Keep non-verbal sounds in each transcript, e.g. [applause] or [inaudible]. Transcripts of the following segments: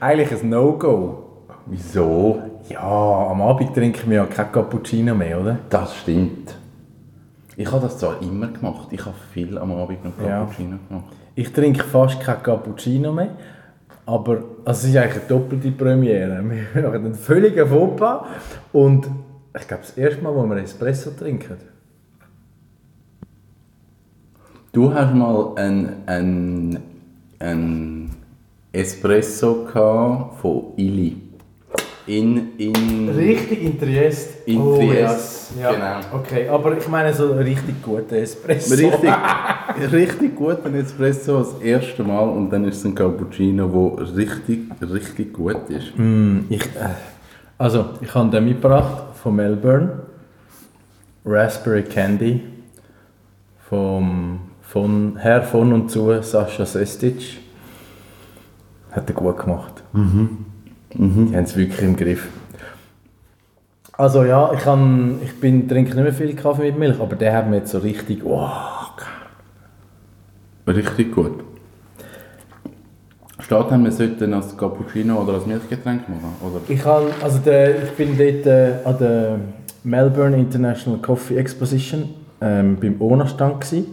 Eigentlich ein No-Go. Wieso? Ja, am Abend trinken wir ja kein Cappuccino mehr, oder? Das stimmt. Ich habe das zwar immer gemacht. Ich habe viel am Abend noch Ja. Cappuccino gemacht. Ich trinke fast kein Cappuccino mehr. Aber es ist eigentlich eine doppelte Premiere. [laughs] Wir machen einen völligen Fauxpas. Und ich glaube, das erste Mal, wo wir Espresso trinken. Du hast mal ein, ein, ein Espresso gehabt von Illy. In, in, Richtig in Triest. In Oh, Triest, ja. Ja. genau. Okay, aber ich meine so richtig guten Espresso. Richtig, [laughs] richtig guten Espresso das erste Mal und dann ist es ein Cappuccino, der richtig, richtig gut ist. Ich, äh, also, ich habe den mitgebracht von Melbourne. Raspberry Candy. Vom, von Herr von und zu Sascha Sestic. Hat er gut gemacht. Die haben es wirklich im Griff. Also ja, ich, kann, ich bin, trinke nicht mehr viel Kaffee mit Milch, aber der hat mir jetzt so richtig... Wow, Richtig gut. Steht dann, wir sollten als Cappuccino oder als Milchgetränk machen? Oder? Ich, kann, also der, ich bin dort äh, an der Melbourne International Coffee Exposition ähm, beim ONA-Stand gsi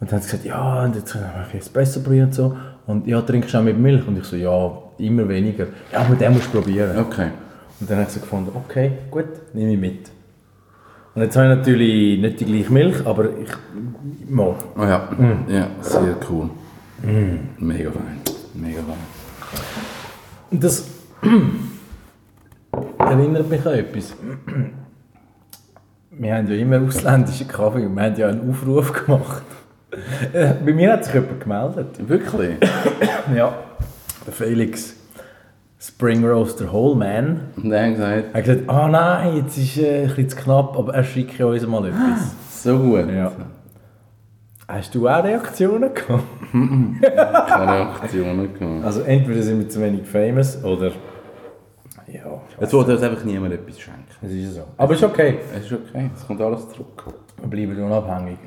und dann haben sie gesagt, ja, und jetzt können wir ein Espresso probieren und so. Und ja, trinkst du auch mit Milch? Und ich so, ja, immer weniger. Ja, aber den musst du probieren. Okay. Und dann habe ich so gefunden, okay, gut, nehme ich mit. Und jetzt habe ich natürlich nicht die gleiche Milch, aber ich mal. Oh ja, ja sehr cool. Mega fein. Mega fein. Und das [clears throat] erinnert mich an etwas. [clears throat] Wir haben ja immer ausländischen Kaffee und wir haben ja einen Aufruf gemacht. Äh, Bei mir hat sich jemand gemeldet. Wirklich? [coughs] Ja. Der Felix. Spring Roaster Whole Man. Und er hat gesagt, Er hat gesagt, ah nein, jetzt ist äh, ein bisschen zu knapp, aber er schickt uns mal etwas. so gut. Ja. Hast du auch Reaktionen gehabt? [laughs] Keine Reaktionen gehabt. Also entweder sind wir zu wenig famous oder... Ja, Jetzt wollte uns einfach niemand etwas schenken. es ist so. Aber ist okay. Es ist okay, es kommt alles zurück. Wir bleiben unabhängig.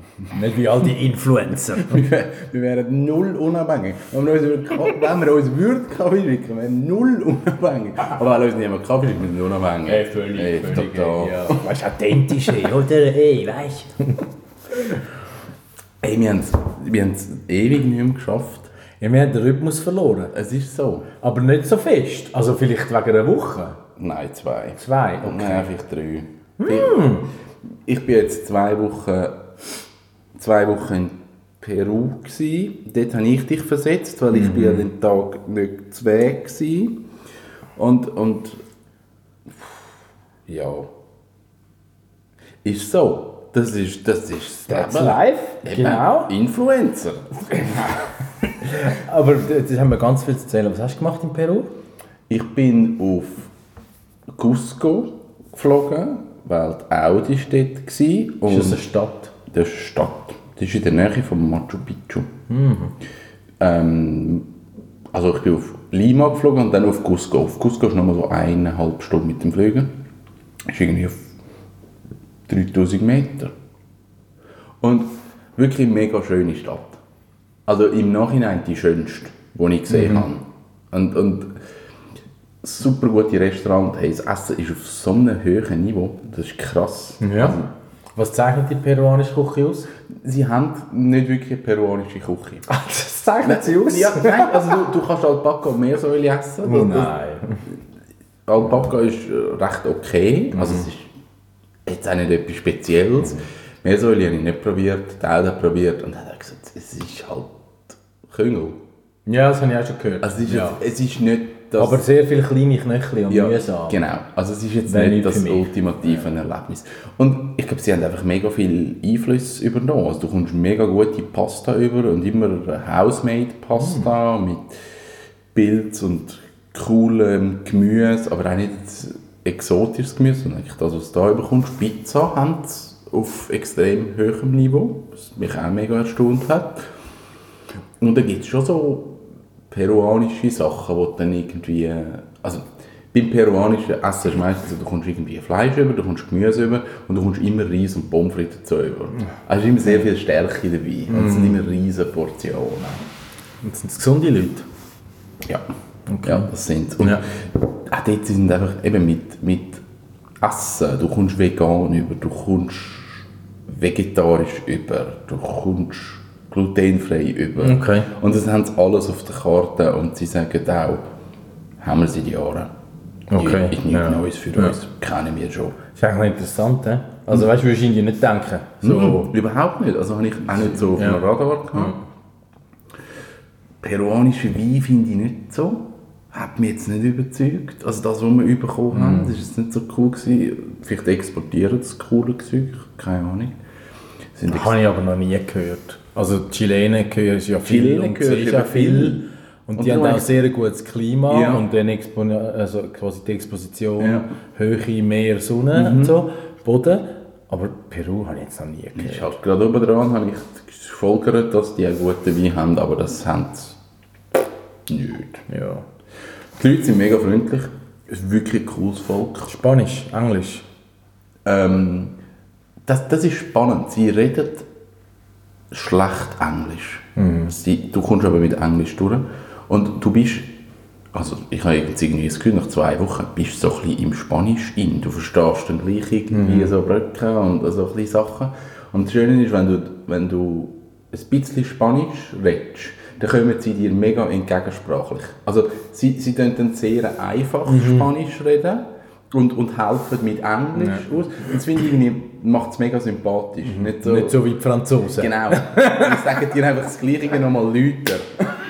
Nicht wie all die Influencer. [laughs] Wir, wir wären null unabhängig. Wenn wir uns, würden- wenn wir uns würden Kaffee schicken, wären wir null unabhängig. Aber wenn uns niemand Kaffee schickt, wir sind unabhängig. Ey, total. Weißt du, authentisch, ey, oder? Ey, weißt du? Ey, wir haben es wir ewig nicht mehr geschafft. Ja, wir haben den Rhythmus verloren. Es ist so. Aber nicht so fest. Also vielleicht wegen einer Woche. Nein, zwei. Zwei, okay. Nein, vielleicht drei. Ich, ich bin jetzt zwei Wochen, zwei Wochen in Peru gsi. Dort habe ich dich versetzt, weil ich bin an dem Tag nicht zu Weg gsi. Und, und ja, ist so. Das ist das ist That's life, Eben, genau. Influencer. Aber das haben wir ganz viel zu erzählen. Was hast du gemacht in Peru? Ich bin auf Cusco geflogen, weil die Audi dort war. Und Ist das eine Stadt? Das ist eine Stadt. Das ist in der Nähe von Machu Picchu. Ähm, also ich bin auf Lima geflogen und dann auf Cusco. Auf Cusco ist nochmal so eineinhalb Stunden mit dem Flügen. Ist irgendwie auf 3000 Meter. Und wirklich eine mega schöne Stadt. Also im Nachhinein die schönste, die ich gesehen habe. Und, und super gute Restaurants. Hey, das Essen ist auf so einem hohen Niveau. Das ist krass. Ja. Was zeichnet die peruanische Küche aus? Sie haben nicht wirklich eine peruanische Küche. [laughs] Das zeichnet sie aus? Ja, nein, also du, du kannst Alpaka und Meersäule essen. Oh nein. Alpaka ist äh, recht okay. Also es ist jetzt auch nicht etwas Spezielles. Meersäule habe ich nicht probiert, Teil hat probiert und hat gesagt, es ist halt Küngel. Ja, das habe ich auch schon gehört. Also es ist, ja. jetzt, es ist nicht. Aber sehr viele kleine Knöchel und ja, mühsam. genau. Also es ist jetzt Wäre nicht das ultimative Erlebnis. Und ich glaube, sie haben einfach mega viel Einfluss übernommen. Also du kommst mega gute Pasta über und immer House-made Pasta Mm. mit Pilz und coolem Gemüse, aber auch nicht exotisches Gemüse, sondern eigentlich das, was du da bekommst. Pizza haben sie auf extrem hohem Niveau, was mich auch mega erstaunt hat. Und dann gibt es schon so peruanische Sachen, die dann irgendwie, also beim peruanischen Essen ist meistens so, du kommst irgendwie Fleisch über, du kommst Gemüse über und du kommst immer Reis und Pommes frites dazu über. Also es ist immer sehr viel Stärke dabei und es sind immer riesige Portionen. Und sind es gesunde Leute? Ja, Okay. ja das sind Und Ja. auch dort sind einfach eben mit, mit Essen, du kommst vegan über, du kommst vegetarisch über, du kommst glutenfrei über. Okay. Und das haben sie alles auf der Karte und sie sagen auch, haben wir seit Jahren. Okay, Ist nichts ja. Neues für Ja. uns, kennen wir schon. Das ist eigentlich interessant, he? Also weißt du, irgendwie nicht denken. So, Mhm, überhaupt nicht. Also habe ich auch nicht so auf Ja. dem Radar gehabt. Peruanische Wein finde ich nicht so. Hat mich jetzt nicht überzeugt. Also das, was wir bekommen haben, das ist jetzt nicht so cool gewesen. Vielleicht exportieren das coole Zeug, keine Ahnung. Sind Das habe ich aber noch nie gehört. Also die Chilenen hören ja viel Chilenen und ist ja viel. Und Und die haben auch sehr gutes Klima Ja. und dann Expo also quasi die Exposition, Ja. Höhe, Meer, Sonne und so, Boden. Aber Peru habe ich jetzt noch nie Ich gehört. halt gerade oben dran habe ich gefolgert, dass die einen guten Wein haben, aber das haben sie nicht. Ja. Die Leute sind mega freundlich. Es ist wirklich ein cooles Volk. Spanisch, Englisch. Ähm, das, das ist spannend. Sie reden schlecht Englisch. Sie, du kommst aber mit Englisch durch. Und du bist, also ich habe jetzt irgendwie das Gefühl, nach zwei Wochen bist du so ein bisschen im Spanisch in. Du verstehst dann gleich irgendwie so Brücken und so ein bisschen Sachen. Und das Schöne ist, wenn du, wenn du ein bisschen Spanisch redest, dann kommen sie dir mega entgegensprachlich. Also sie, sie können dann sehr einfach Spanisch reden und, und helfen mit Englisch aus. Und das finde ich irgendwie, macht es mega sympathisch. Nicht so, Nicht so wie die Franzosen. Genau. Die sagen dir einfach das Gleiche nochmal lauter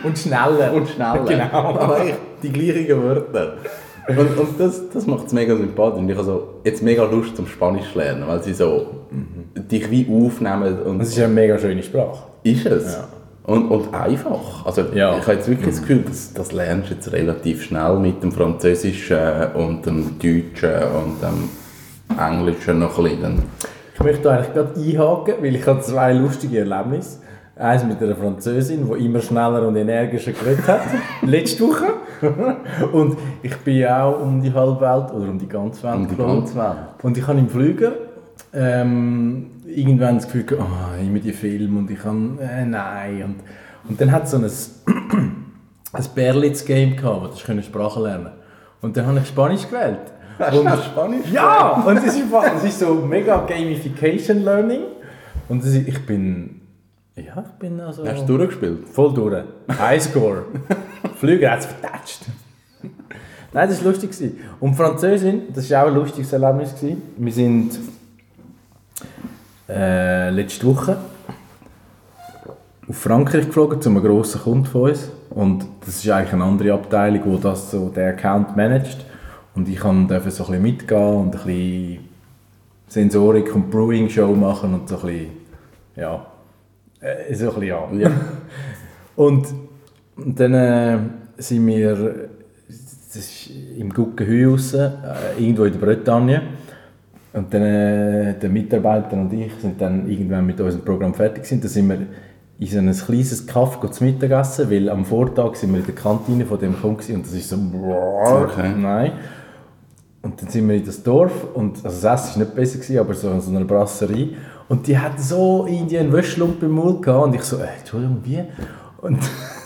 Und schneller. und schneller. Genau. Aber echt die gleichen Wörter. Und, und das, das macht es mega sympathisch. Und ich habe so jetzt mega Lust zum Spanisch lernen, weil sie so dich wie aufnehmen. Und Das ist eine mega schöne Sprache. ist es. Ja. Und, und einfach. Also Ja. ich habe jetzt wirklich das Gefühl, das, das lernst du jetzt relativ schnell mit dem Französischen und dem Deutschen und dem Englischen noch ein bisschen. Ich möchte eigentlich gerade einhaken, weil ich habe zwei lustige Erlebnisse. Eins mit einer Französin, die immer schneller und energischer geredet hat, [laughs] letzte Woche. Und ich bin ja auch um die halbe Welt oder um die ganze Welt Um die ganze Welt. Und ich habe im Flüger ähm, irgendwann das Gefühl, gehabt, ah, immer die Filme und ich kann, äh, nein. Und, und dann hat es so ein, [clears throat] ein Berlitz-Game gehabt, wo können Sprache lernen Und dann habe ich Spanisch gewählt. Und, Spanisch? ja, und es ist, einfach- es ist so mega Gamification Learning. Und ist, ich bin, ja, ich bin also Hast du durchgespielt? voll durch. Highscore. Flüger hat es vertatscht. Nein, das war lustig. Und Französin, das war auch ein lustiges Erlebnis. Wir sind äh, letzte Woche auf Frankreich geflogen zu einem grossen Kunden von uns. Und das ist eigentlich eine andere Abteilung, die das so, den Account managt. Und ich durfte so ein bisschen mitgehen und ein bisschen Sensorik und Brewing Show machen und so ein bisschen, ja, äh, so ein bisschen, ja. Ja. Und, [laughs] und dann äh, sind wir das ist im Guggenheu raus, äh, irgendwo in der Bretagne. Und dann äh, der Mitarbeiter und ich sind dann irgendwann mit unserem Programm fertig gewesen. Dann sind wir in so ein kleines Kaff zu Mittagessen, weil am Vortag sind wir in der Kantine von dem Kunden und das ist so Okay. nein. Und dann sind wir in das Dorf und also das Essen war nicht besser, gewesen, aber so in so einer Brasserie. Und die hatten so irgendwie einen Wäschlumpen im Mund gehabt und ich so, äh, Entschuldigung, wie? Und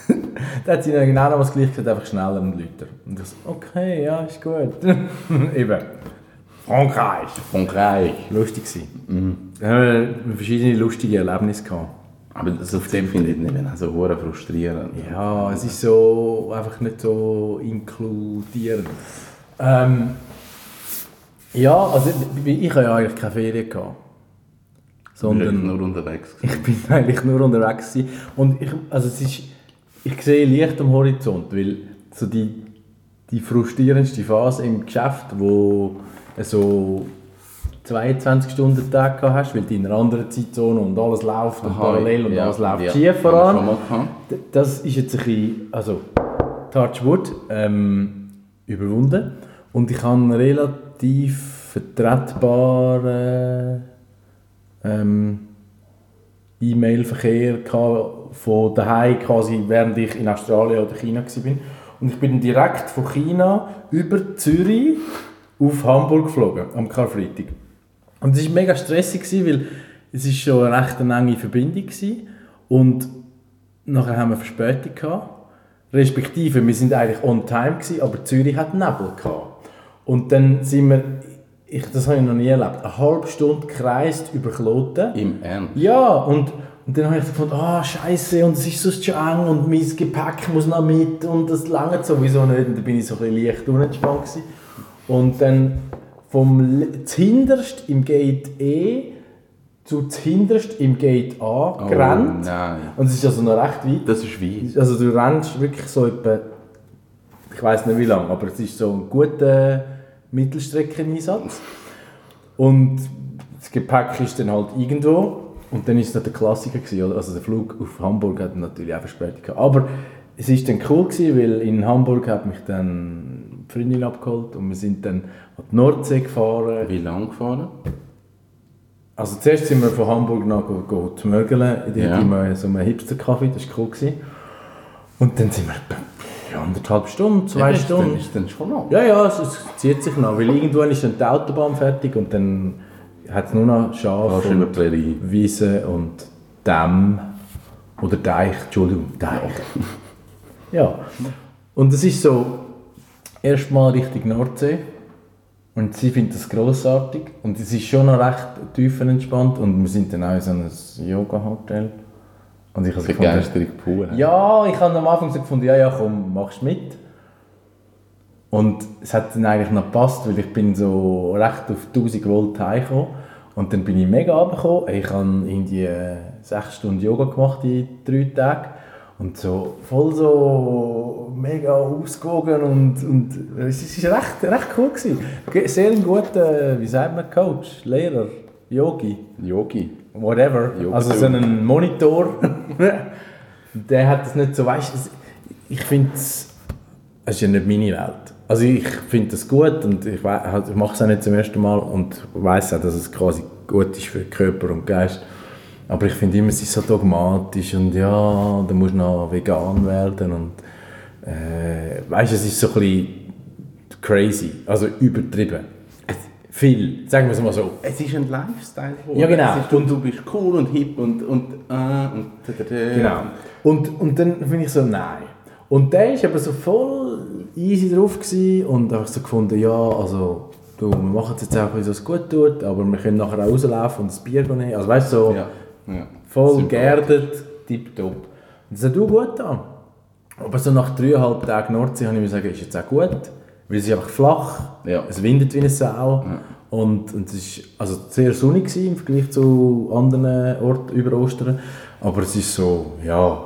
[laughs] dann hat sie dann genau noch was gleich gesagt, einfach schneller und lauter. Und ich so, okay, ja, ist gut. [laughs] Eben. Frankreich. Frankreich. Lustig gewesen. Da haben wir verschiedene lustige Erlebnisse gehabt. Aber das auf dem finde ich nicht auch so hure frustrierend. Ja, es ist so einfach nicht so inkludierend. Ähm, ja, also ich habe ja eigentlich keine Ferien gehabt. Ich bin Sondern nur unterwegs. [laughs] ich bin eigentlich nur unterwegs gewesen. Und ich, also es ist, ich sehe Licht am Horizont, weil so die, die frustrierendste Phase im Geschäft, wo du so 22 Stunden Tag hast, weil du in einer anderen Zeitzone und alles läuft und parallel und ja, alles läuft ja, schief voran. Das ist jetzt ein bisschen, also Touch Wood, ähm, überwunden. Und ich habe einen relativ vertretbaren ähm, E-Mail-Verkehr von daheim quasi, während ich in Australien oder China war. Und ich bin direkt von China über Zürich auf Hamburg geflogen, am Karfreitag. Und es war mega stressig, weil es ist schon eine recht enge Verbindung war. Und nachher haben wir Verspätung gehabt. Respektive, wir sind eigentlich on time, gewesen, aber Zürich hat Nebel gehabt. Und dann sind wir, ich, das habe ich noch nie erlebt, eine halbe Stunde gekreist über Kloten. Im Ernst? Ja, und, und dann habe ich gefunden, ah, scheiße, und es ist sonst schon eng und mein Gepäck muss noch mit und das lange sowieso nicht. Und dann bin ich so ein bisschen leicht unentspannt gewesen. Und dann vom zuhinterst im Gate E zu zuhinterst im Gate A Oh, gerannt. nein. Und es ist also noch recht weit. Das ist wie. Also du rennst wirklich so etwa, ich weiß nicht wie lange, aber es ist so ein guter Mittelstreckeneinsatz. Und das Gepäck ist dann halt irgendwo und dann ist es der Klassiker gewesen, also der Flug auf Hamburg hat natürlich auch Verspätung gehabt. Aber es ist dann cool gewesen, weil in Hamburg hat mich dann die Freundin abgeholt und wir sind dann an die Nordsee gefahren. Wie lang gefahren? Also zuerst sind wir von Hamburg nach go, go zu Mörgelen, in Ja. so einem Hipster-Café, das war cool. Gewesen. Und dann sind wir ja, anderthalb Stunden, zwei Ja, Stunden. Dann, ist dann schon noch. Ja, ja, es, es zieht sich noch, weil irgendwann ist dann die Autobahn fertig und dann hat es nur noch Schafe und. Wiese und Dämm oder Deich, Entschuldigung, Deich. ja, und es ist so, erstmal Richtung Nordsee und sie findet das grossartig und es ist schon noch recht tiefenentspannt und wir sind dann auch in so einem Yoga-Hotel. Und ich habe so gefunden, Begeisterung pur. ja, ich habe am Anfang so gefunden, ja, ja, komm, machst mit. Und es hat dann eigentlich noch gepasst, weil ich bin so recht auf 1000 Volt heimgekommen. Und dann bin ich mega runtergekommen. Ich habe irgendwie äh, sechs Stunden Yoga gemacht in drei Tagen. Und so voll so mega ausgewogen und, und es war recht, recht cool. Gewesen. Ge- Sehr ein guter, wie sagt man, Coach, Lehrer, Yogi Yogi. Whatever, Jo, also so. einen Monitor, [laughs] der hat das nicht so, weißt du, ich finde es, es ist ja nicht meine Welt. Also ich finde das gut und ich, wei- halt, ich mache es auch nicht zum ersten Mal und weiß auch, dass es quasi gut ist für Körper und Geist. Aber ich finde immer, es ist so dogmatisch und ja, da musst du noch vegan werden und äh, weißt du, es ist so ein bisschen crazy, also übertrieben. Viel, sagen wir es mal so. Es ist ein Lifestyle. geworden. Ja, genau. Ist, und du bist cool und hip und, und, äh, und da, da, da. Genau. Und, und dann finde ich so, nein. Und der war aber so voll easy drauf und einfach so gefunden, ja, also, du, wir machen es jetzt auch, wie es gut tut, aber wir können nachher auch rauslaufen und ein Bier nehmen. Also weißt du, so Ja. ja. voll geerdet, tipptopp. Und das hat auch gut an. Aber so nach dreieinhalb Tagen Nordsee habe ich mir gesagt, ist jetzt auch gut, weil es ist einfach flach, Ja. es windet wie eine Sau und, und es ist also sehr sonnig im Vergleich zu anderen Orten über Ostern, aber es ist so, ja,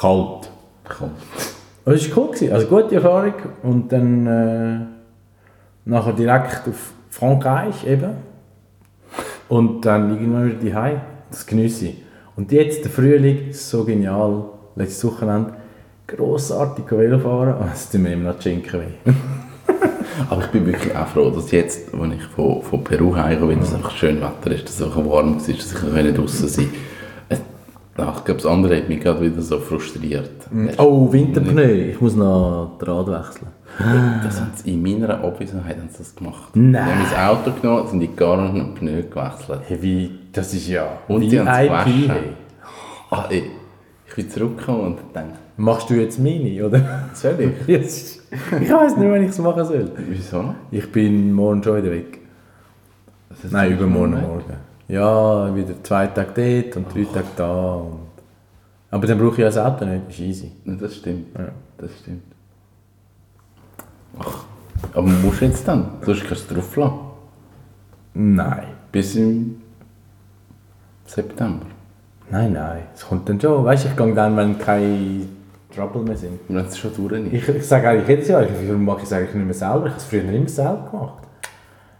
kalt. Aber es war cool, gewesen. also gute Erfahrung und dann äh, nachher direkt auf Frankreich eben und dann irgendwann wieder die Hause. Das genieße ich. Und jetzt der Frühling, so genial, letztes Wochenende, grossartig Velo fahren und es [laughs] tut mir immer noch die Schinken weh. Aber ich bin wirklich auch froh, dass jetzt, als ich von, von Peru heimkomme, wenn es einfach schön Wetter ist, dass es einfach warm war, dass ich können draußen sein konnte. Ich glaube, das andere hat mich gerade wieder so frustriert. Oh, Winterpneu, ich muss noch Draht wechseln. Das haben sie in meiner Abwesenheit haben sie das gemacht. Nein. Die haben mein Auto genommen, sind die gar nicht mehr Pneu gewechselt. Hey, wie, das ist ja Und wie die haben es gewaschen. Hey. Ah, ey, ich bin zurückgekommen und dachte, Machst du jetzt meine, oder? soll ich? [laughs] Jetzt- ich weiß nicht, wenn ich es machen soll. Wieso? Ich bin morgen schon wieder weg. Nein, übermorgen Weg? morgen. Ja, wieder zwei Tage dort und drei Tage da. Und aber dann brauche ich ja das Auto nicht, das ist easy. Ja, Das stimmt. Ja. Das stimmt. Ach, aber musst du jetzt dann? Sonst kannst du es drauf lassen. Nein. Bis im September. Nein, nein, es kommt dann schon. Weißt du, ich gehe dann, wenn keine Trouble mehr sind. Wenn es schon durch ist. Ich, ich sage eigentlich jedes Jahr, ich, warum mache ich es eigentlich nicht mehr selber? Ich habe es früher immer selber gemacht.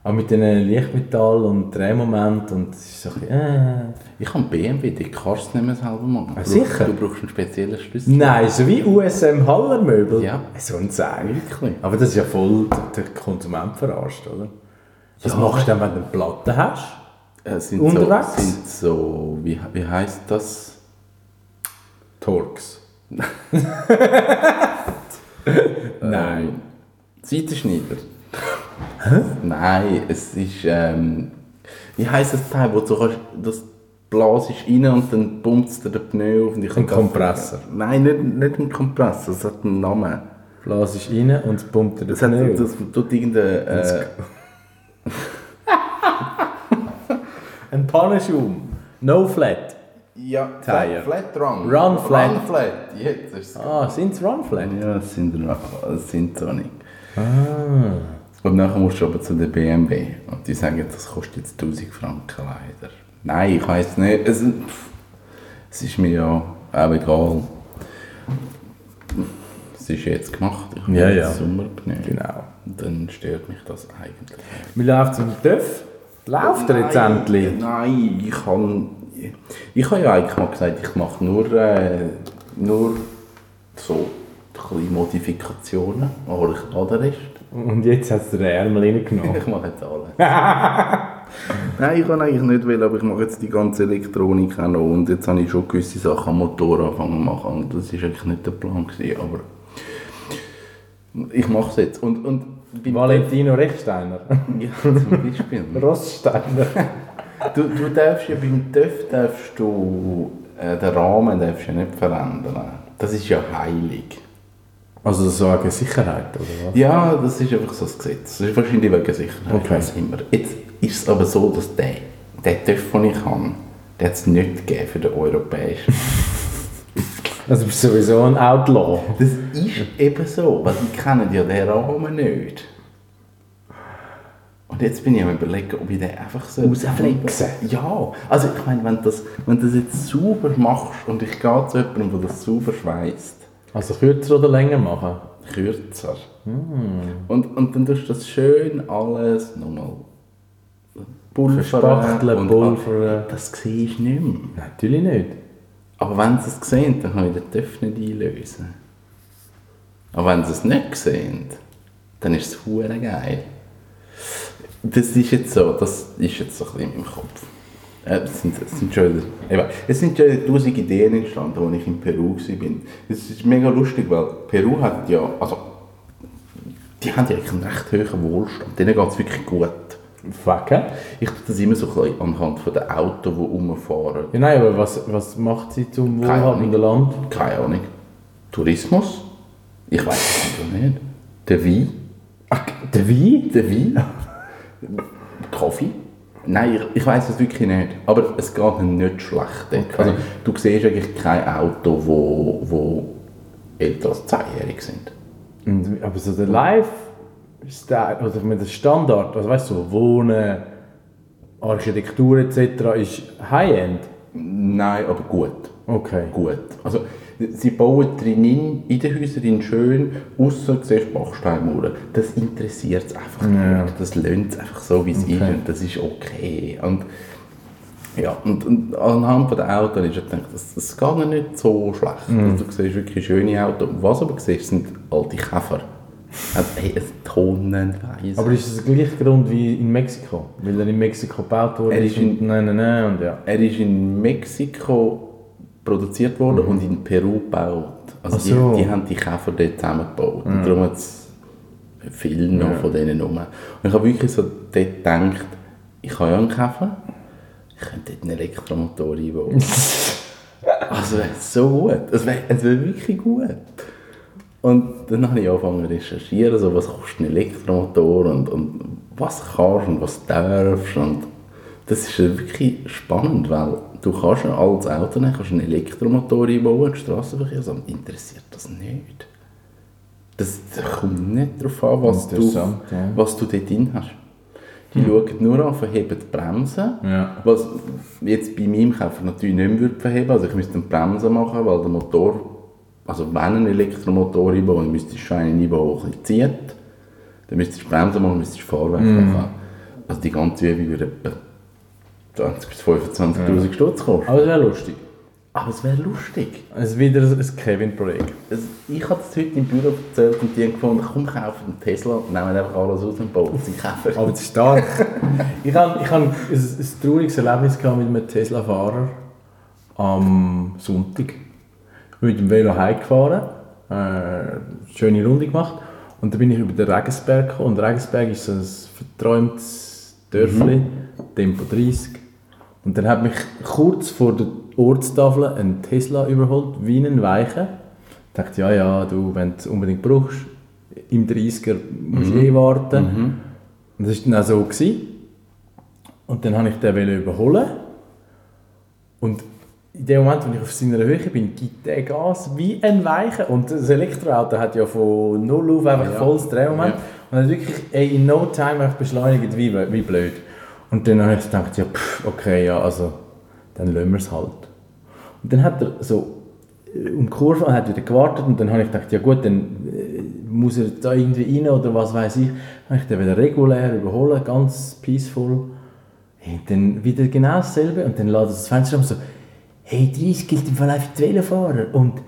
Aber mit diesen Lichtmetall und Drehmoment und es ist so ein bisschen, äh. Ich kann BMW, die kannst du nicht mehr selber machen. Ah, Du sicher? brauchst- Du brauchst einen speziellen Schlüssel. Nein, so wie USM Hallermöbel. Ja. So ein Sagen. Wirklich? Aber das ist ja voll der Konsument verarscht, oder? Was Ja. machst du denn, wenn du eine Platte hast? Äh, sind Unterwegs? So, sind so, wie, wie heisst das? Torx. [laughs] Nein. Seitenschneider. Nein, es ist, ähm, wie heisst das Teil, wo du kannst, das blasest rein und dann pumpt den Pneu auf und ich Ein kann das- Kompressor. Nein, nicht, nicht ein Kompressor, es hat einen Namen. Blas ist rein und pumpt dir Das, das hat, Pneu. das tut irgendein, äh, [laughs] [laughs] Ein Pannenschaum. No flat. ja, Tire. Flat, flat Run. Run flat. Run flat, jetzt ist es. Ah, sind es Run flat? Ja, es sind, es sind so nicht. Ah. Und dann musst du aber zu der BMW und die sagen, das kostet jetzt 1000 Franken leider. Nein, ich weiß nicht. Es, pff, es ist mir ja auch egal. Es ist jetzt gemacht. Ich habe Ja, ja. Sommerpneu. Genau. Dann stört mich das eigentlich. Es mit dem TÜV? Läuft er jetzt Nein, endlich? Nein, ich kann. Ich habe ja eigentlich mal gesagt, ich mache nur, äh, nur so kleine Modifikationen, aber ich lade den Rest. Und jetzt hat es den Ärmel reingenommen. [laughs] Ich mache jetzt alle. [laughs] Nein, ich kann eigentlich nicht will, aber ich mache jetzt die ganze Elektronik auch noch und jetzt habe ich schon gewisse Sachen am Motor angefangen zu machen und das war eigentlich nicht der Plan, gewesen, aber ich mache es jetzt. Und, und Valentino Rechsteiner. Ja, zum Beispiel. [laughs] Roststeiner. Du, du darfst ja beim TÜV darfst du äh, den Rahmen darfst ja nicht verändern. Das ist ja heilig. Also so eine Sicherheit, oder was? Ja, das ist einfach so das Gesetz. Das ist wahrscheinlich wegen Sicherheit. Okay. was immer. Jetzt ist es aber so, dass der, der TÜV, den ich habe, der hat es nicht gegeben für den europäischen. [laughs] Also du bist sowieso ein Outlaw. Das ist eben so, weil die kennen ja den Rahmen nicht. Und jetzt bin ich am überlegen, ob ich den einfach so... Rausflexen? Ja, also ich meine, wenn du das, wenn das jetzt sauber machst und ich gehe zu jemandem, der das sauber schweißt, Also kürzer oder länger machen? kürzer. Hm. Und, und dann tust du das schön alles nochmal pulvern. Verspachteln, pulvern. Das siehst du nicht mehr. Natürlich nicht. Aber wenn sie es sehen, dann kann ich den TÜV nicht einlösen. Aber wenn sie es nicht sehen, dann ist es hure geil. Das ist jetzt so, das ist jetzt so ein bisschen meinem Kopf. Äh, Es sind, es, sind schon, eben, es sind schon tausend Ideen entstanden, als ich in Peru war. Es ist mega lustig, weil Peru hat ja, also, die haben ja einen recht hohen Wohlstand. Denen geht es wirklich gut. Hä? Ich tue das immer so ein anhand von den Autos, die rumfahren. Ja, nein, aber was, was macht sie zum wohlhabenden Land? Keine Ahnung. Tourismus? Ich weiß es nicht. Der Wein? Ach, der Wein? Der Wein? [laughs] Kaffee? Nein, ich, ich weiß es wirklich nicht. Aber es geht ihnen nicht schlecht. Okay. Also, du siehst eigentlich kein Auto, wo, wo älter als 10-jährig sind. Und, aber so der Life-Style, oder mit dem Standard, also weißt du, Wohnen, Architektur etc. ist High-End. Nein, aber gut. Okay. Gut. Also, sie bauen drinnen, in den Häusern schön, außer siehst Bachsteinmauern. Das interessiert es einfach Ja. nicht. Das lönt es einfach so, wie es ist Okay. und das ist okay. Und, ja, und, und anhand von den Autos ist gedacht, das, das geht nicht so schlecht. Also, du siehst wirklich schöne Autos. Was aber siehst, sind alte Käfer. Also, hey, es tonnenweise. Aber ist es der gleiche Grund wie in Mexiko? Weil er in Mexiko gebaut wurde Er ist in- nein, nein, nein und ja. Er ist in Mexiko produziert worden und in Peru gebaut. Also Mhm. So. die, die haben die Käfer dort zusammengebaut. Und darum hat es viel noch von denen rum. Und ich habe wirklich so dort gedacht, ich habe ja einen Käfer, ich könnte dort einen Elektromotor einbauen. [laughs] also wäre so gut. Es wäre es wäre wirklich gut. Und dann habe ich angefangen zu recherchieren, so, was kostet ein Elektromotor und, und was kannst und was darfst. Und das ist ja wirklich spannend, weil du kannst ja als Auto nehmen, kannst einen Elektromotor einbauen, Straßenverkehrsamt interessiert das nicht. Das, das kommt nicht darauf an, was du, ja. was du dort drin hast. Die schauen nur an, verheben die Bremsen. Ja. Was jetzt bei meinem Käfer natürlich nicht mehr verheben Also ich müsste eine Bremse machen, weil der Motor, also wenn ein Elektromotor einbauen, dann müsste ich schon einen einbauen, der ein zieht. Dann müsste ich Bremse machen, müsste ich Fahrwerk machen. Also die ganze Übung würde 20 bis 25'000 Stutz kosten. Aber es wäre lustig. Aber es wäre lustig. Es ist wieder ein Kevin-Projekt. Ich habe es heute im Büro erzählt und die haben gefunden, komm, kauf einen Tesla und nehmen einfach alles aus und bauen sie kaufen. Aber es ist stark. [laughs] ich hatte ich hab ein, ein trauriges Erlebnis gehabt mit einem Tesla-Fahrer am Sonntag. Ich bin mit dem Velo heimgefahren, äh, eine schöne Runde gemacht und dann bin ich über den Regensberg gekommen. Und Regensberg ist so ein verträumtes Dörfli, Tempo 30. Und dann hat mich kurz vor der Ortstafel ein Tesla überholt, wie einen Weichen. Ich dachte, ja, ja, du, wenn du es unbedingt brauchst, im 30er musst du eh warten. Und das war dann auch so. Gewesen. Und dann wollte ich den überholen. Und in dem Moment, wo ich auf seiner Höhe bin, gibt der Gas wie ein Weichen. Und das Elektroauto hat ja von null auf einfach Ja. volles Drehmoment. Ja. Und hat wirklich ey, in no time beschleunigt, wie, wie blöd. Und dann habe ich gedacht, ja, pff, okay, ja, also, dann lassen wir es halt. Und dann hat er so äh, um die Kurve und hat wieder gewartet und dann habe ich gedacht, ja gut, dann äh, muss er da irgendwie rein oder was weiß ich. Dann habe ich den wieder regulär überholen, ganz peaceful. Hey, dann wieder genau dasselbe und dann lädt er das Fenster und so, hey, 30 gilt im Fall die Velofahrer und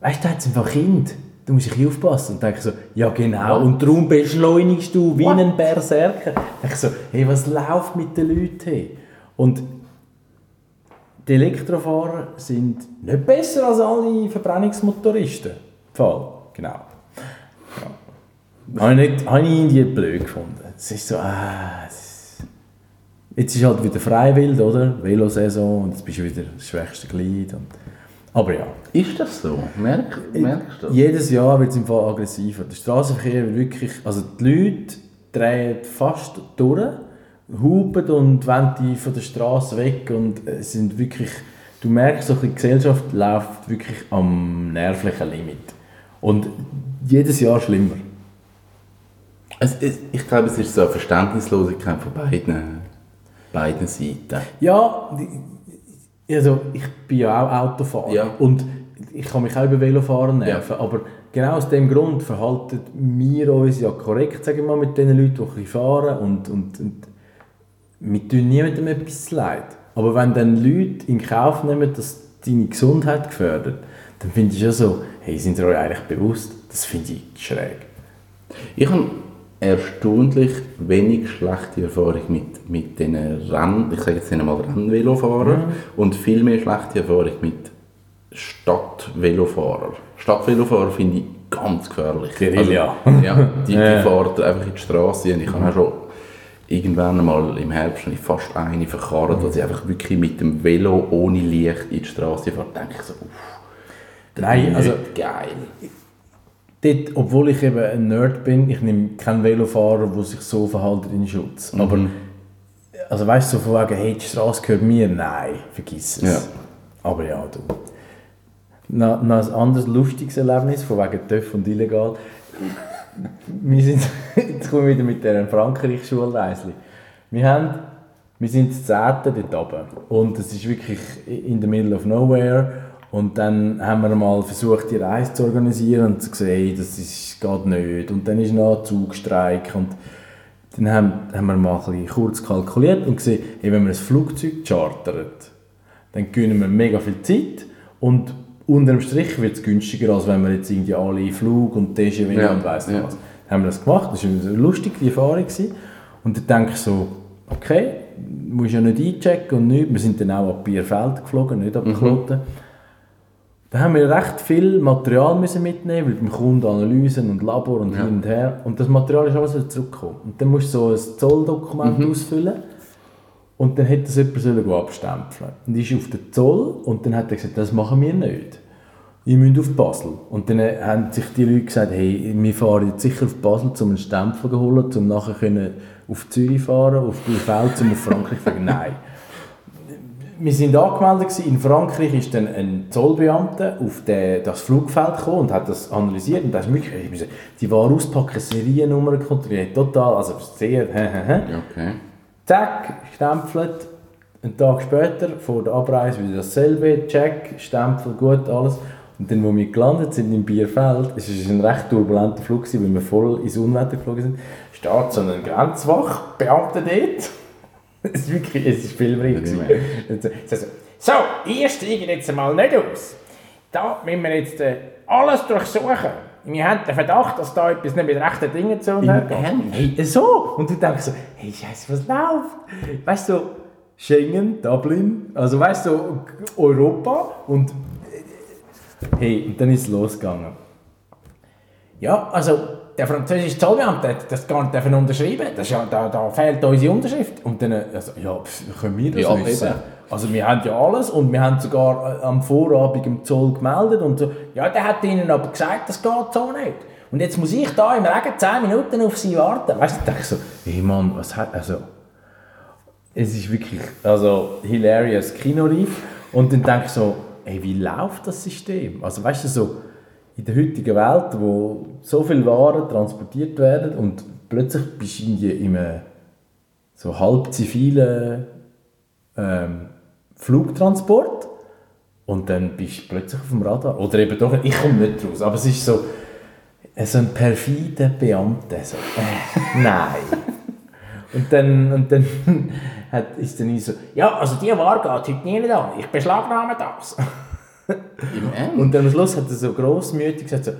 weißt du, da hat es einfach Kind. Du musst dich aufpassen. Und denke ich so, ja genau, und darum beschleunigst du wie ein Berserker. Denke ich so, hey, was läuft mit den Leuten? Hey? Und die Elektrofahrer sind nicht besser als alle Verbrennungsmotoristen. Fall, genau. Ja. Habe ich, nicht, habe ich irgendwie blöd gefunden. Es ist so, ah, ist, jetzt ist halt wieder Freiwild, oder? Velosaison und jetzt bist du wieder das schwächste Glied. Und, aber ja, Ist das so? Merk, merkst du das? jedes Jahr wird es im Fall aggressiver. Der Straßenverkehr wird wirklich, also die Leute drehen fast durch, hupen und wollen die von der Straße weg und es sind wirklich, du merkst, so die Gesellschaft läuft wirklich am nervlichen Limit. Und jedes Jahr schlimmer. Es, es, ich glaube, es ist so eine Verständnislosigkeit von beiden, beiden Seiten. Ja, die- also ich bin ja auch Autofahrer Ja. und ich kann mich auch über Velofahren nerven, aber genau aus dem Grund verhalten wir uns ja korrekt, sagen mal, mit den Leuten, die fahren und, und, und wir tun niemandem etwas leid. Aber wenn dann Leute in Kauf nehmen, dass deine Gesundheit gefördert, dann finde ich ja so, hey, sind ihr euch eigentlich bewusst? Das finde ich schräg. Ich habe erstaunlich wenig schlechte Erfahrung mit, mit diesen Renn, ich sage jetzt nicht mal Rennvelofahrern und viel mehr schlechte Erfahrung mit Stadtvelofahrern. Stadtvelofahrer finde ich ganz gefährlich. Guerilla. Also, ja, die, die Ja. fahren einfach in die Straße. Und ich habe auch schon irgendwann einmal im Herbst habe ich fast eine verkarrt, dass ich einfach wirklich mit dem Velo ohne Licht in die Straße fahre. Da denke ich so, uff, Nein, also- geil. Dort, obwohl ich eben ein Nerd bin, ich nehme keinen Velofahrer, der sich so verhält in Schutz. Aber also weißt du, so von wegen, hey, die Straße gehört mir, nein, vergiss es. Ja. Aber ja, du. Noch, noch ein anderes lustiges Erlebnis, von wegen TÜV und illegal. wir sind, [laughs] jetzt kommen wir wieder mit dieser Frankreich-Schulreise. Wir, haben, wir sind das 10. dort oben und es ist wirklich in the middle of nowhere. Und dann haben wir mal versucht, die Reise zu organisieren und zu sehen, das ist, geht nicht. Und dann ist noch ein Zugstreik und dann haben, haben wir mal ein kurz kalkuliert und gesehen, hey, wenn wir ein Flugzeug chartern, dann gewinnen wir mega viel Zeit und unterm Strich wird es günstiger, als wenn wir jetzt irgendwie alle Flug und TGW Ja, und weiss nicht ja. was. Dann haben wir das gemacht, das war eine lustige Erfahrung. Gewesen. Und dann denke ich so, okay, musst ja nicht einchecken und nichts. Wir sind dann auch ab Bierfeld geflogen, nicht ab Kloten. Da haben wir recht viel Material müssen mitnehmen, weil beim Kunden Analysen und Labor und hin und her. Und das Material ist alles wieder zurückgekommen. Und dann musst du so ein Zolldokument ausfüllen. Und dann hätte das jemand abstempeln Und ist auf den Zoll und dann hat er gesagt, das machen wir nicht. Ihr müsst auf Basel. Und dann haben sich die Leute gesagt, hey, wir fahren jetzt sicher auf Basel, um einen Stempel zu holen, um nachher können auf Zürich fahren, auf Bielefeld, um auf Frankreich zu fahren. Nein. Wir sind angemeldet gewesen. in Frankreich ist dann ein Zollbeamter auf den, das Flugfeld gekommen und hat das analysiert und da ist wirklich, ich die Ware auspacken, Seriennummer kontrolliert, total, also sehr, [laughs] Okay. Zack, stempelt. Einen Tag später, vor der Abreise, wieder dasselbe. Check, Stempel, gut, alles. Und dann, wo wir gelandet sind im Bierfeld, es war ein recht turbulenter Flug, gewesen, weil wir voll ins Unwetter geflogen sind, steht so ein Grenzwachbeamter dort. [laughs] Es ist wirklich, es ist filmreich. gewesen. Und so, ihr steigt jetzt einmal nicht aus. Da müssen wir jetzt äh, alles durchsuchen. Wir haben den Verdacht, dass da etwas nicht mit rechten Dingen zu geht. Ernst? Hey, so! Und du denkst so, hey, Scheiße, was läuft? Weißt du, Schengen, Dublin, also weißt du, Europa und äh, hey, und dann ist es losgegangen. Ja, also der französische Zollbeamte hat das gar nicht unterschreiben. Das ja, da, da fehlt unsere Unterschrift. Und dann, also, ja, pf, können wir das Ja, wissen? eben. Also wir haben ja alles und wir haben sogar äh, am Vorabend im Zoll gemeldet und so. Ja, der hat ihnen aber gesagt, das geht so nicht. Und jetzt muss ich da im Regen 10 Minuten auf sie warten. Weißt du, ich denke so, hey Mann, was hat, also... Es ist wirklich, also hilarious Kinorief. Und dann denke ich so, ey, wie läuft das System? Also weißt du, so in der heutigen Welt, wo so viele Waren transportiert werden und plötzlich bist du in einem so halb zivilen ähm, Flugtransport und dann bist du plötzlich auf dem Radar. Oder eben doch, ich komme nicht raus, aber es ist so, äh, so ein perfider Beamter. So, äh, nein. [laughs] Und dann, und dann [laughs] hat, ist dann so, ja, also die Ware geht heute nie nicht an, ich beschlagnahme das. [laughs] Im Ernst? Und am Schluss hat er so grossmütig gesagt, so,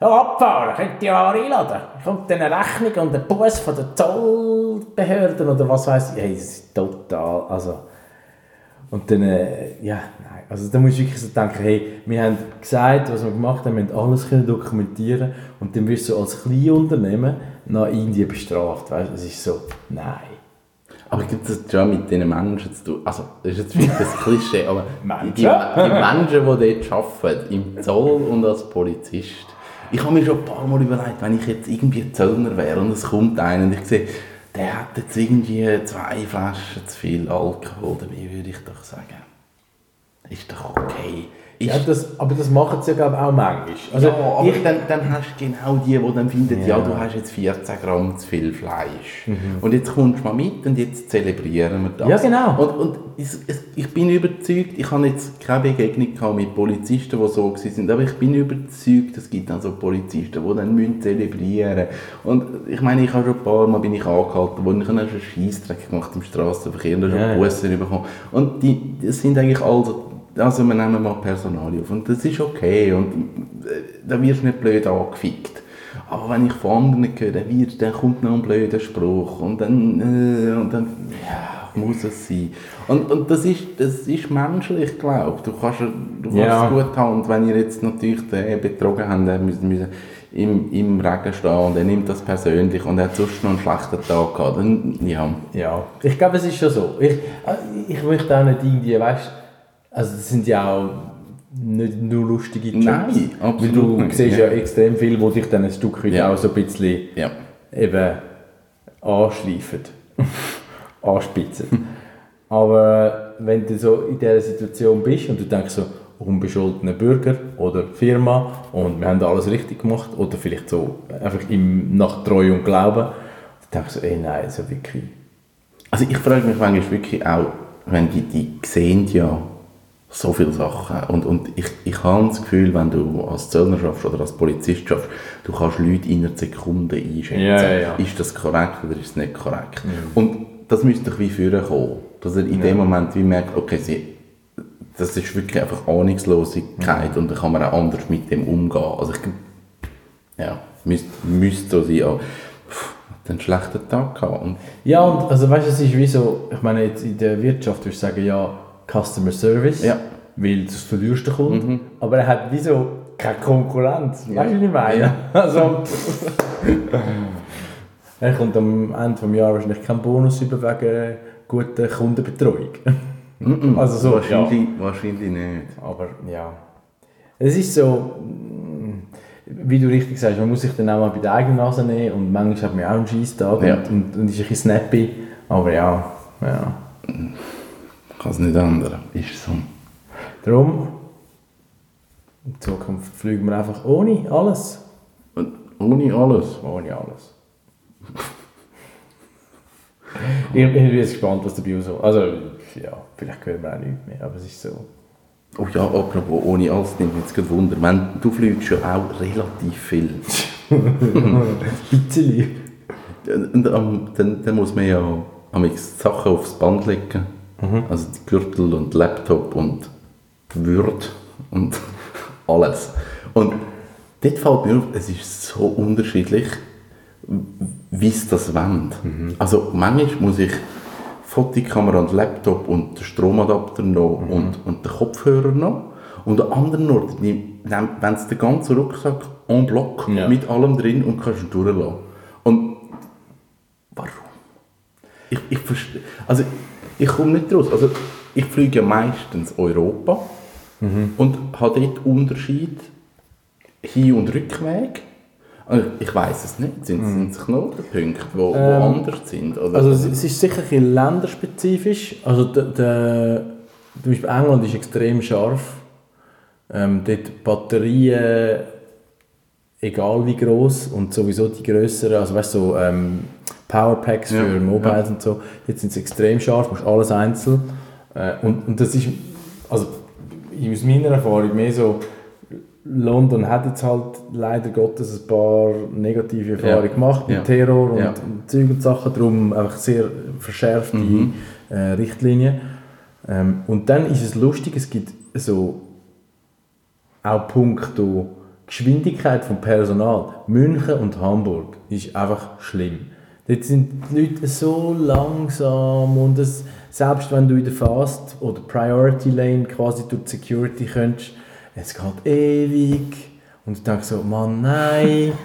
so abfahren, könnt ihr Ware einladen. Kommt dann eine Rechnung und ein Bus von den Zollbehörden oder was weiß ich. Hey, das ist total, also... Und dann, äh, ja, nein, also da musst du wirklich so denken, hey, wir haben gesagt, was wir gemacht haben, wir haben alles können dokumentieren und dann wirst du als Kleinunternehmen nach Indien bestraft, weißt es ist so, nein. Aber gibt es schon mit diesen Menschen zu tun? Also, das ist jetzt vielleicht ein [laughs] Klischee, aber Menschen? die, die Menschen, die dort arbeiten, im Zoll und als Polizist, ich habe mir schon ein paar Mal überlegt, wenn ich jetzt irgendwie Zöllner wäre und es kommt einer und ich sehe, der hat jetzt irgendwie zwei Flaschen zu viel Alkohol dabei, würde ich doch sagen. Ist doch okay. Ist Ja, das, aber das machen sie ja glaube auch manchmal. Also, ja, aber ich, dann, dann hast du genau die, die dann finden, ja. Ja. Mhm. du hast jetzt 14 Gramm zu viel Fleisch. Und jetzt kommst du mal mit und jetzt zelebrieren wir das. Ja, genau. Und, und ich bin überzeugt, ich habe jetzt keine Begegnung mit Polizisten, die so sind, aber ich bin überzeugt, es gibt dann so Polizisten, die dann müssen zelebrieren Und ich meine, ich habe schon ein paar Mal bin ich angehalten worden, ich habe dann schon Scheissdreck gemacht im Straßenverkehr und habe Ja, ja. schon Bussen bekommen. Und die, das sind eigentlich also also wir nehmen mal Personal auf und das ist okay und äh, da wirst du nicht blöd angefickt. Aber wenn ich von anderen höre, dann, wird, dann kommt noch ein blöder Spruch und dann, äh, und dann ja, muss es sein. Und, und das, ist, das ist menschlich, glaube ich. Du kannst, du kannst Ja. es gut haben und wenn ihr jetzt natürlich den betrogen habt, der müssen, müssen im, im Regen stehen und er nimmt das persönlich und er hat sonst noch einen schlechten Tag gehabt, dann ja. ja, ich glaube, es ist schon so. Ich, ich möchte auch nicht irgendwie, weißt also das sind ja auch nicht nur lustige Jobs. Nein, absolut Weil du nicht, siehst ja. ja. extrem viel, wo dich dann ein Stück weit Ja. auch so ein bisschen ja. eben anschleifen, [laughs] anspitzen. Aber wenn du so in dieser Situation bist und du denkst so, unbescholtener Bürger oder Firma und wir haben alles richtig gemacht oder vielleicht so einfach im, nach Treu und Glauben, dann denkst du, ey nein, so wirklich. Also ich frage mich manchmal wirklich auch, wenn die, die sehen ja so viele Sachen und, und ich, ich habe das Gefühl, wenn du als Zöllner schaffst oder als Polizist schaffst, du kannst Leute in einer Sekunde einschätzen. Ja, ja, ja. Ist das korrekt oder ist es nicht korrekt? Und das müsste doch wie führen kommen, dass er in dem Moment wie merkt, okay, sie, das ist wirklich einfach Ahnungslosigkeit und dann kann man auch anders mit dem umgehen. Also ich, ja, müsste, müsste so sein, aber einen schlechten Tag gehabt und Ja, und also weißt du, es ist wie so, ich meine, jetzt in der Wirtschaft würdest du sagen, ja, Customer Service, Ja. weil das verlierst der Kunde, aber er hat wie so keine Konkurrenz, weißt du, was ich meine? [laughs] Also, er kommt am Ende des Jahres wahrscheinlich keinen Bonus über wegen guter Kundenbetreuung. also so, ja. wahrscheinlich, wahrscheinlich nicht. Aber ja, es ist so, mm, wie du richtig sagst, man muss sich dann auch mal bei der eigenen Nase nehmen und manchmal hat man auch einen Scheisstag Ja. und, und, und ist ein bisschen snappy, aber ja, ja. Kann es nicht ändern. Ist so. Darum, in Zukunft fliegen wir einfach ohne alles. Und ohne alles. Ohne alles. [laughs] ich, ich bin jetzt gespannt, was dabei so. Also, ja, vielleicht hören wir auch nichts mehr, aber es ist so. Oh ja, apropos, ohne alles nimmt mich jetzt gerade Wunder. Wenn, du fliegst ja auch relativ viel. Bisschen. [laughs] Und, ähm, dann, dann muss man ja am Sachen aufs Band legen. Also die Gürtel und Laptop und Word und [laughs] alles. Und dort fällt mir auf, es ist so unterschiedlich, wie es das wendet. Also manchmal muss ich Fotokamera und Laptop und den Stromadapter noch und, und den Kopfhörer noch. Und an anderen Orten, wenn es den ganzen Rucksack en bloc Ja. mit allem drin und kannst ihn durchlassen. Und warum? Ich, ich verstehe, also ich komme nicht raus. Also ich fliege ja meistens Europa und habe dort Unterschied Hin- und Rückweg. Also ich weiß es nicht. Sind, sind es Knotenpunkte, die wo, wo Ähm, anders sind? Oder? Also es, ist sicher ein länderspezifisch. Also der, der, zum Beispiel England ist extrem scharf. Ähm, dort Batterien, egal wie groß und sowieso die größeren, also weißt du, so, ähm, Powerpacks Ja, für Mobiles und so, jetzt sind sie extrem scharf, musst alles einzeln. Äh, und, und das ist, also aus meiner Erfahrung mehr so, London hat jetzt halt leider Gottes ein paar negative Erfahrungen Ja. gemacht mit Ja. Terror und, Ja. und Zeug und Sachen, darum einfach sehr verschärfte Mhm. äh, Richtlinien. Ähm, und dann ist es lustig, es gibt so auch punkto Geschwindigkeit vom Personal. München und Hamburg ist einfach schlimm. Dort sind die Leute so langsam und es, selbst wenn du in der Fast- oder Priority Lane quasi durch die Security könntest, es geht ewig. Und ich denke so, Mann, nein. [laughs]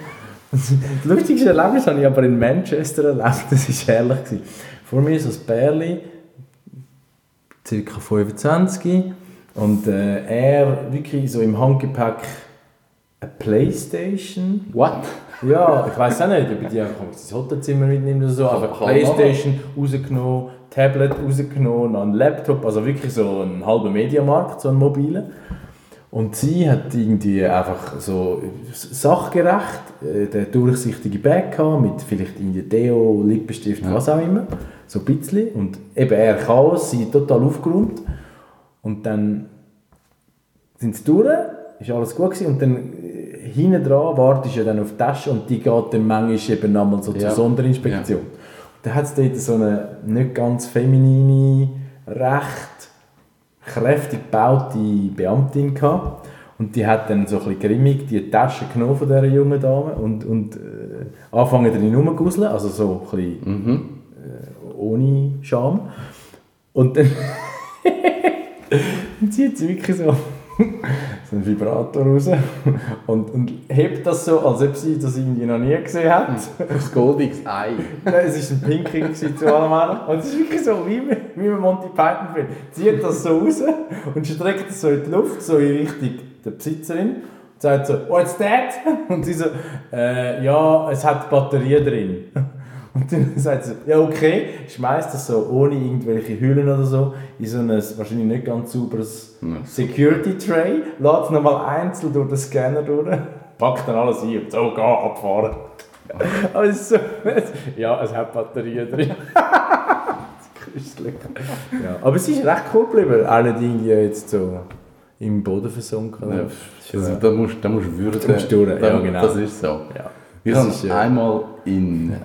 Das lustigste Erlebnis habe ich aber in Manchester erlebt, das war herrlich. gewesen. Vor mir so ein Bärli, ca. 25 und äh, er wirklich so im Handgepäck eine Playstation. What? Ja, ich weiß auch nicht, ob ich die einfach ins Hotelzimmer mitnimmt oder so, aber Playstation rausgenommen, Tablet rausgenommen, noch ein Laptop, also wirklich so ein halber Mediamarkt, so ein mobiler. Und sie hat irgendwie einfach so sachgerecht äh, den durchsichtigen Bag gehabt, mit vielleicht irgendwie Deo, Lippenstift, was auch immer. So ein bisschen. Und eben er Chaos, sie total aufgeräumt. Und dann sind sie durch, ist alles gut gewesen. Und dann hinten dran wartest du ja dann auf die Tasche und die geht dann manchmal eben nochmal so Ja. zur Sonderinspektion. Und dann hat es dort so eine nicht ganz feminine, recht kräftig gebaute Beamtin gehabt. Und die hat dann so ein bisschen grimmig die Tasche genommen von dieser jungen Dame und, und äh, angefangen drin rumzuguseln, also so ein bisschen äh, ohne Scham. Und dann [laughs] dann zieht sie wirklich so, [laughs] so einen Vibrator raus und, und hebt das so, als ob sie das irgendwie noch nie gesehen hat. Das goldiges Ei. Nein, es war ein Pinking zu allem anderen. Und es ist wirklich so, wie, man- wie man Monty Python film Zieht das so raus und streckt es so in die Luft, so in Richtung der Besitzerin. Und sagt so, what's that? Und sie so, äh, ja, es hat Batterien drin. Und dann [laughs] sagt sie, ja okay, schmeißt das so ohne irgendwelche Hüllen oder so in so ein wahrscheinlich nicht ganz sauberes Security Tray, lädt es nochmal einzeln durch den Scanner durch, packt dann alles ein und so, geh, abfahren. [laughs] Aber es ist so, ja, es hat Batterien drin. [laughs] das ist köstlich. Ja, aber es ist recht cool geblieben, auch nicht irgendwie jetzt so im Boden versunken. Ja, also, da musst da musst du würden. Da musst du ja, Da- genau. Das ist so. Ja. Ich habe äh, einmal in,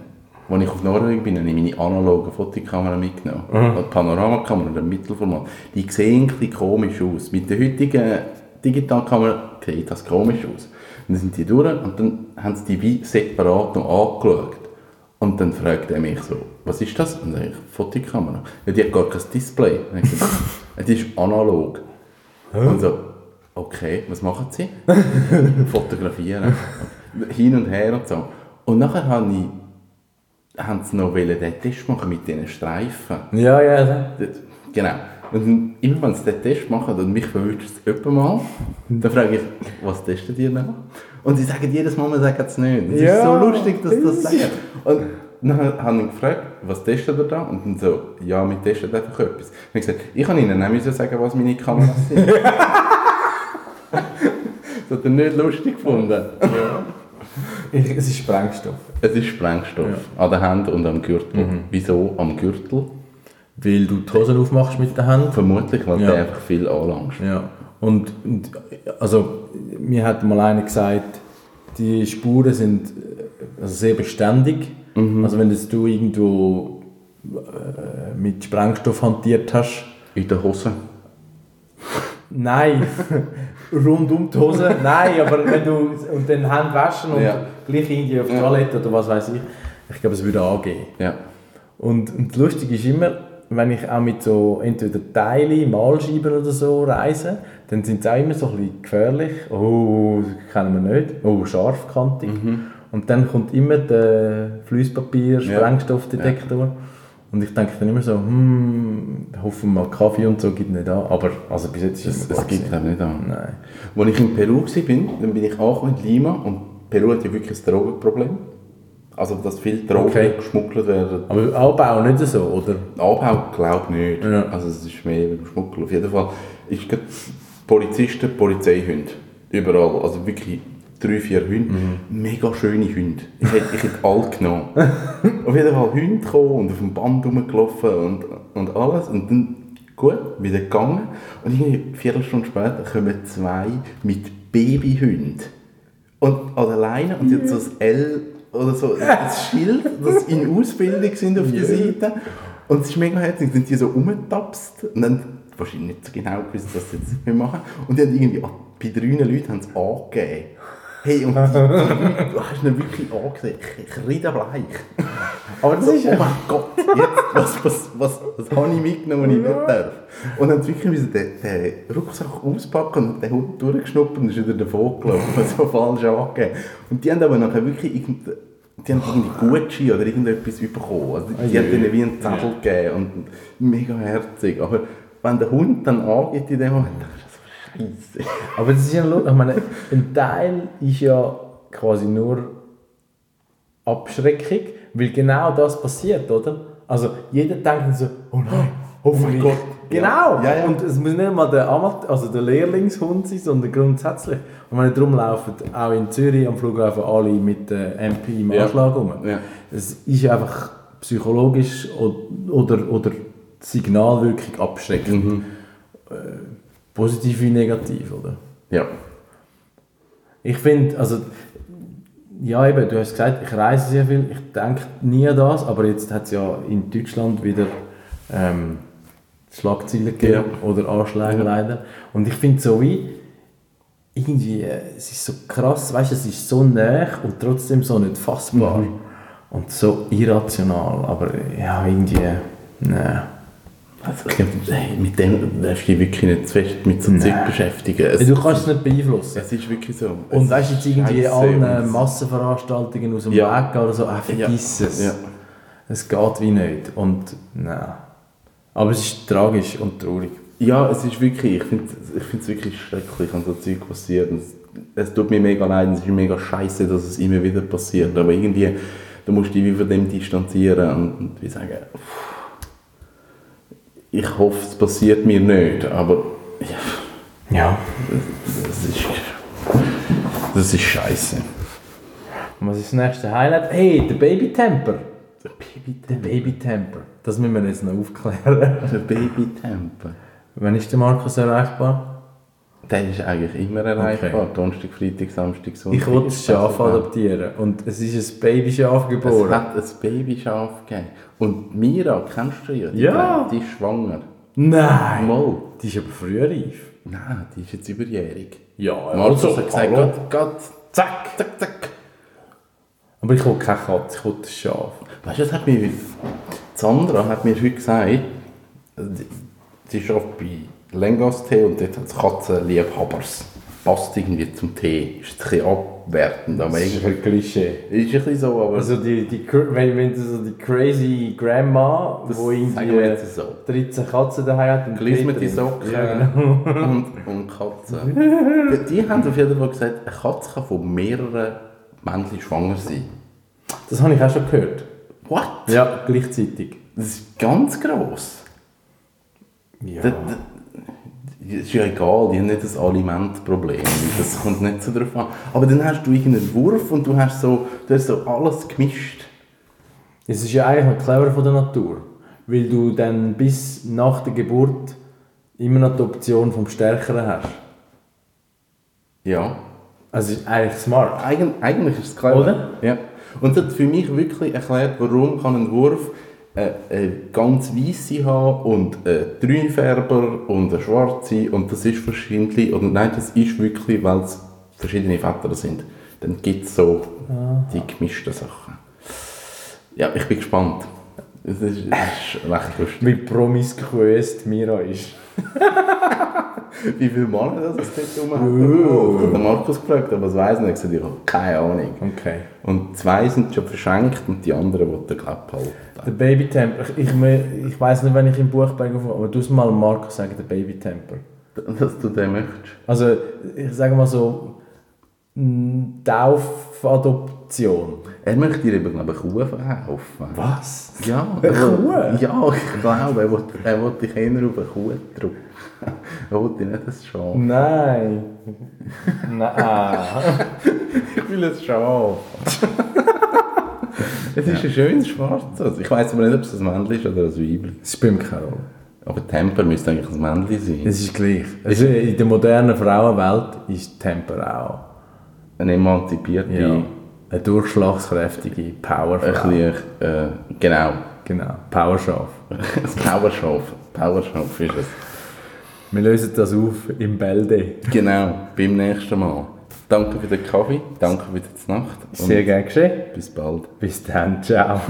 als ich auf Norwegen bin, habe ich meine analoge Fotokamera mitgenommen. Mhm. Die Panoramakamera, der Mittelformat. Die sehen ein komisch aus. Mit der heutigen Digitalkamera sieht das komisch aus. Und dann sind die durch und dann haben sie die wie separat noch angeschaut. Und dann fragt er mich so, was ist das? Und dann sage ich, Fotokamera. Ja, die hat gar kein Display. Und ich gesagt, [laughs] die ist analog. Und so, okay, was machen Sie? [laughs] Fotografieren. [laughs] Hin und her und so. Und nachher habe ich, haben sie noch wollen den Test machen mit diesen Streifen. Ja, ja, ja. Genau. Und immer wenn sie den Test machen und mich verwünscht es öppe mal, dann frage ich, was testet ihr noch? Und sie sagen jedes Mal, wir sagen es nicht. Es Ja. ist so lustig, dass sie das sagen. Und dann habe ich gefragt, was testet ihr da? Und dann so, ja, wir testen einfach etwas. Und ich gesagt, ich kann ihnen nicht sagen, was meine Kameras sind. [laughs] das hat er nicht lustig gefunden. Ich, [laughs] es ist Sprengstoff. Es ist Sprengstoff an den Händen und am Gürtel. Wieso am Gürtel? Weil du die Hosen aufmachst mit der Hand. Vermutlich, weil Ja. der einfach viel anlangst. Ja. Und, und also, mir hat mal einer gesagt, die Spuren sind also sehr beständig. Also wenn das du irgendwo äh, mit Sprengstoff hantiert hast, In der Hose. Nein, [laughs] rund um die Hose. [laughs] Nein, aber wenn du und dann Hände waschen und Ja. gleich irgendwie auf die. Toilette oder was weiß ich, ich glaube, es würde angehen. Ja. Und, und lustig ist immer, wenn ich auch mit so entweder Teile, Malscheiben oder so reise, dann sind sie auch immer so ein bisschen gefährlich. Oh, das kennen wir nicht. Oh, scharfkantig. Und dann kommt immer der Fließpapier, Ja. Und ich denke dann immer so, hm, hoffen wir mal Kaffee und so gibt nicht an. Aber also bis jetzt ist es gut gibt es nicht an. Nein. Als ich in Peru war, dann bin ich angekommen in Lima und Peru hat ja wirklich ein Drogenproblem. Also, dass viele Drogen Okay. geschmuggelt werden. Aber Anbau nicht so, oder? Anbau glaube ich nicht. Ja. Also es ist mehr beim Schmuggeln. Auf jeden Fall ist Polizisten, Polizeihunde. Überall. Also wirklich drei, vier Hunde. Mega schöne Hunde. Ich hätte, ich hätte alle genommen. [laughs] auf jeden Fall Hunde gekommen und auf dem Band rumgelaufen und, und alles. Und dann, gut, wieder gegangen. Und irgendwie eine Viertelstunde später kommen zwei mit Babyhunden. Und an der Leine und jetzt so ein L oder so ein Schild, das in Ausbildung sind auf der Seite. Und es ist mega herzig, sind die so rumgetapst und dann wahrscheinlich nicht so genau gewusst, was sie jetzt wir machen. Und die haben irgendwie, bei drei Leuten haben sie angegeben. Hey, und [laughs] du hast ihn wirklich angesehen, kreidebleich. Aber das ist oh mein Gott, jetzt, was, was, was, was habe ich mitgenommen, was ich nicht darf? Und dann wirklich müssen den, den Rucksack auspacken und den Hund durchgeschnuppt und ist wieder davon gelaufen, [laughs] so falsch angegeben. Und die haben aber nachher wirklich irgend, die haben irgendwie Gucci oder irgendetwas bekommen. Also die, die haben denen wie einen Zettel gegeben und mega herzig. Aber wenn der Hund dann angeht in dem Moment, scheiße. Aber das ist ja lustig. Ich meine, ein Teil ist ja quasi nur Abschreckung, weil genau das passiert, oder? Also jeder denkt so, oh nein, hoffentlich. Gott. Genau! Ja, ja. Und es muss nicht mal der, Amat also der Lehrlingshund sein, sondern grundsätzlich. Und wenn darum laufen auch in Zürich am Flughafen alle mit der MP im Ja. Anschlag rum. Ja. Es ist einfach psychologisch oder, oder Signalwirkung abschreckend. Mhm. Positiv wie negativ, oder? Ja. Ich finde, also, ja eben, du hast gesagt, ich reise sehr viel, ich denke nie an das, aber jetzt hat es ja in Deutschland wieder ähm, Schlagzeilen gegeben oder Anschläge leider. Und ich finde so wie, irgendwie, es ist so krass, weißt du, es ist so nah und trotzdem so nicht fassbar. Und so irrational, aber ja, irgendwie, nein. Also, ich glaub, hey, mit dem darfst du dich wirklich nicht zu fest mit so Zeug beschäftigen. Es, Du kannst es nicht beeinflussen. es ist wirklich so. Und weißt du, jetzt irgendwie allen Massenveranstaltungen aus dem Ja. Weg gehen oder so, ah, vergiss Ja. es. Ja. Es geht wie nicht. Und nein. Aber es ist tragisch und traurig. Ja, es ist wirklich, ich finde ich es wirklich schrecklich, wenn so Zeug passiert. Es, es tut mir mega leid, es ist mega scheiße, dass es immer wieder passiert. Aber irgendwie, du musst dich wie von dem distanzieren und, und wie sagen, pff, ich hoffe, es passiert mir nicht, aber ja, Ja. das ist, das ist scheiße. Und was ist das nächste Highlight? Hey, der Baby-Temper. Der Baby, Der Baby-Temper. Das müssen wir jetzt noch aufklären. der Babytemper. Wann ist der Markus erreichbar? Der ist eigentlich immer erreichbar. Donnerstag, Freitag, Samstag, Sonntag. Ich will das Schaf Also, adoptieren. Und es ist ein Babyschaf Es geboren. hat ein Babyschaf gegeben. Und Mira, kennst du ja? Die Ja. Die ist schwanger. Nein! Mal. Die ist aber früh reif. Nein, die ist jetzt überjährig. Ja, Markus also, hat gesagt, hallo. Gott, Gott, zack, zack, zack. Aber ich will keine Katze, ich will das Schaf. Weißt du, das hat mir, Sandra hat mir heute gesagt, sie- sie arbeitet bei Lengas Tee und dort hat es Katzenliebhabers. Passt irgendwie zum Tee. Ist ein bisschen abwertend, aber Das ist ein Klischee. ist ein bisschen so, aber Also die, die, wenn, wenn du so die crazy Grandma, Das wo sagen wir irgendwie so. 13 Katzen daheim hat und Glismete trinkt. Socken Ja, genau. [laughs] und, und Katzen. [laughs] Die haben auf jeden Fall gesagt, eine Katze kann von mehreren Männchen schwanger sein. Das habe ich auch schon gehört. What? Ja, gleichzeitig. Das ist ganz gross. Ja. Das, das ist ja egal, die haben nicht das Alimentproblem. Das kommt nicht so drauf an. Aber dann hast du irgendeinen Wurf und du hast so, du hast so alles gemischt. Es ist ja eigentlich noch clever von der Natur. Weil du dann bis nach der Geburt immer noch die Option vom Stärkeren hast. Ja. Also ist eigentlich smart. Eigen, eigentlich ist es clever. Oder? Ja. Und das hat für mich wirklich erklärt, warum kann ein Wurf äh, äh, ganz weiße haben und äh, drei Färber und eine schwarze und das ist verschiedentlich, oder nein, das ist wirklich, weil es verschiedene Väter sind. Dann gibt es so die gemischten Sachen. Ja, ich bin gespannt. Es ist, es ist recht lustig. Wie promiskuös die Mira ist. [laughs] Wie viele Männer das es dort rum hat. Den Markus gefragt, aber das ich nicht. Ich habe keine Ahnung. Okay. Und zwei sind schon verschenkt und die anderen wollen den Klapp halten. Der Babytemper. Ich, ich, ich weiß nicht, wenn ich im Buch bin, aber du musst mal Markus sagen, der Babytemper. [laughs] Dass du den möchtest. Also, ich sage mal so, mm, Taufadoption. Er möchte dir eben, glaube ich, Kuh verkaufen. Was? Ja. Eine Kuh? Ja, ich glaube, er will, er will dich eher auf eine Kuh drücken. [laughs] Er will dich nicht ein Schaf. Nein. Nein. Ich will ein Schaf. [laughs] es ist ein schönes Schwarzes. Ich weiß aber nicht, ob es ein Männchen ist oder ein Weibchen. Es spielt keine Rolle. Aber Temper müsste eigentlich ein Männchen sein. Es ist gleich. Also in der modernen Frauenwelt ist Temper auch Eine emanzipierte, ja, eine durchschlagskräftige ein Powerfrau. bisschen, äh, genau, Genau, Powerschaf. ein [laughs] Powerschaf. Powerschaf ist es. Wir lösen das auf im Bälde. Genau, beim nächsten Mal. Danke für den Kaffee, danke für die Nacht Sehr gern geschehen. bis bald. Bis dann, ciao.